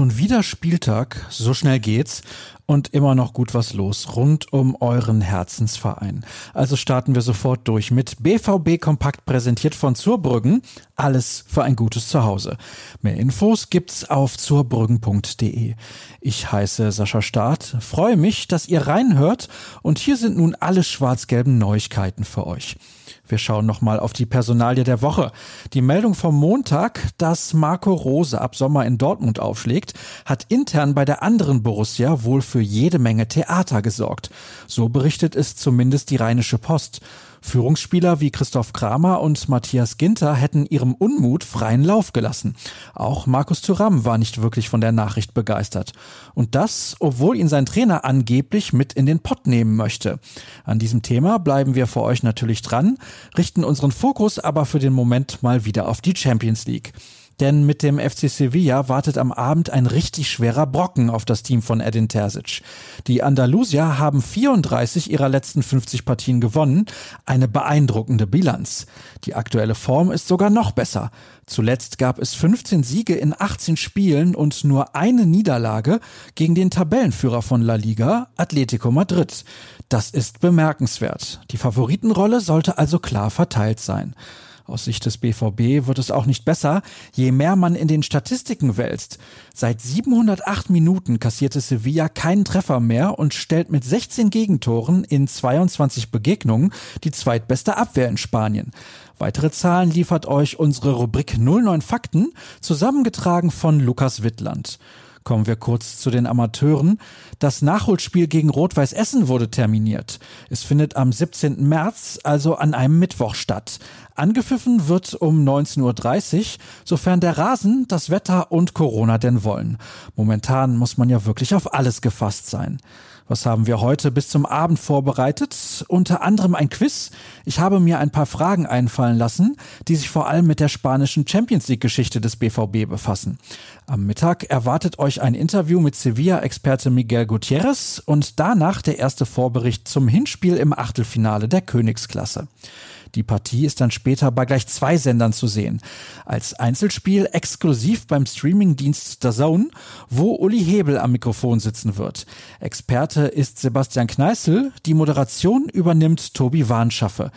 Schon wieder Spieltag, so schnell geht's und immer noch gut was los rund um euren Herzensverein. Also starten wir sofort durch mit BVB Kompakt präsentiert von Zurbrüggen. Alles für ein gutes Zuhause. Mehr Infos gibt's auf zurbrüggen.de. Ich heiße Sascha Staat, freue mich, dass ihr reinhört und hier sind nun alle schwarz-gelben Neuigkeiten für euch. Wir schauen nochmal auf die Personalie der Woche. Die Meldung vom Montag, dass Marco Rose ab Sommer in Dortmund aufschlägt, hat intern bei der anderen Borussia wohl für jede Menge Theater gesorgt. So berichtet es zumindest die Rheinische Post. Führungsspieler wie Christoph Kramer und Matthias Ginter hätten ihrem Unmut freien Lauf gelassen. Auch Markus Thuram war nicht wirklich von der Nachricht begeistert. Und das, obwohl ihn sein Trainer angeblich mit in den Pott nehmen möchte. An diesem Thema bleiben wir für euch natürlich dran, richten unseren Fokus aber für den Moment mal wieder auf die Champions League. Denn mit dem FC Sevilla wartet am Abend ein richtig schwerer Brocken auf das Team von Edin Terzic. Die Andalusier haben 34 ihrer letzten 50 Partien gewonnen. Eine beeindruckende Bilanz. Die aktuelle Form ist sogar noch besser. Zuletzt gab es 15 Siege in 18 Spielen und nur eine Niederlage gegen den Tabellenführer von La Liga, Atletico Madrid. Das ist bemerkenswert. Die Favoritenrolle sollte also klar verteilt sein. Aus Sicht des BVB wird es auch nicht besser, je mehr man in den Statistiken wälzt. Seit 708 Minuten kassierte Sevilla keinen Treffer mehr und stellt mit 16 Gegentoren in 22 Begegnungen die zweitbeste Abwehr in Spanien. Weitere Zahlen liefert euch unsere Rubrik 09 Fakten, zusammengetragen von Lukas Wittland. Kommen wir kurz zu den Amateuren. Das Nachholspiel gegen Rot-Weiß Essen wurde terminiert. Es findet am 17. März, also an einem Mittwoch statt. Angepfiffen wird um 19.30 Uhr, sofern der Rasen, das Wetter und Corona denn wollen. Momentan muss man ja wirklich auf alles gefasst sein. Was haben wir heute bis zum Abend vorbereitet? Unter anderem ein Quiz. Ich habe mir ein paar Fragen einfallen lassen, die sich vor allem mit der spanischen Champions League Geschichte des BVB befassen. Am Mittag erwartet euch ein Interview mit Sevilla-Experte Miguel Gutierrez und danach der erste Vorbericht zum Hinspiel im Achtelfinale der Königsklasse. Die Partie ist dann später bei gleich zwei Sendern zu sehen. Als Einzelspiel exklusiv beim Streamingdienst Zone, wo Uli Hebel am Mikrofon sitzen wird. Experte ist Sebastian Kneißl, die Moderation übernimmt Tobi Warnschaffe.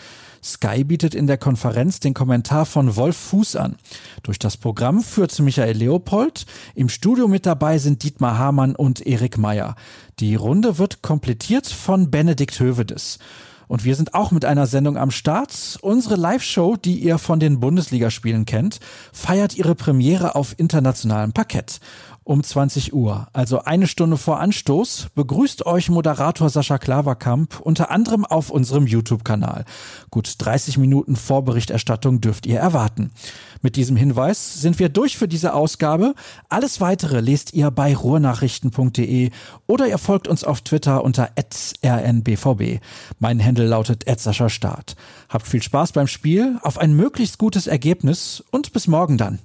Sky bietet in der Konferenz den Kommentar von Wolf Fuß an. Durch das Programm führt Michael Leopold. Im Studio mit dabei sind Dietmar Hamann und Erik Meyer. Die Runde wird komplettiert von Benedikt Hövedes. Und wir sind auch mit einer Sendung am Start. Unsere Live-Show, die ihr von den Bundesligaspielen kennt, feiert ihre Premiere auf internationalem Parkett um 20 Uhr, also eine Stunde vor Anstoß, begrüßt euch Moderator Sascha Klaverkamp unter anderem auf unserem YouTube-Kanal. Gut 30 Minuten Vorberichterstattung dürft ihr erwarten. Mit diesem Hinweis sind wir durch für diese Ausgabe. Alles weitere lest ihr bei ruhrnachrichten.de oder ihr folgt uns auf Twitter unter rnbvb. Mein Handle lautet Start. Habt viel Spaß beim Spiel, auf ein möglichst gutes Ergebnis und bis morgen dann.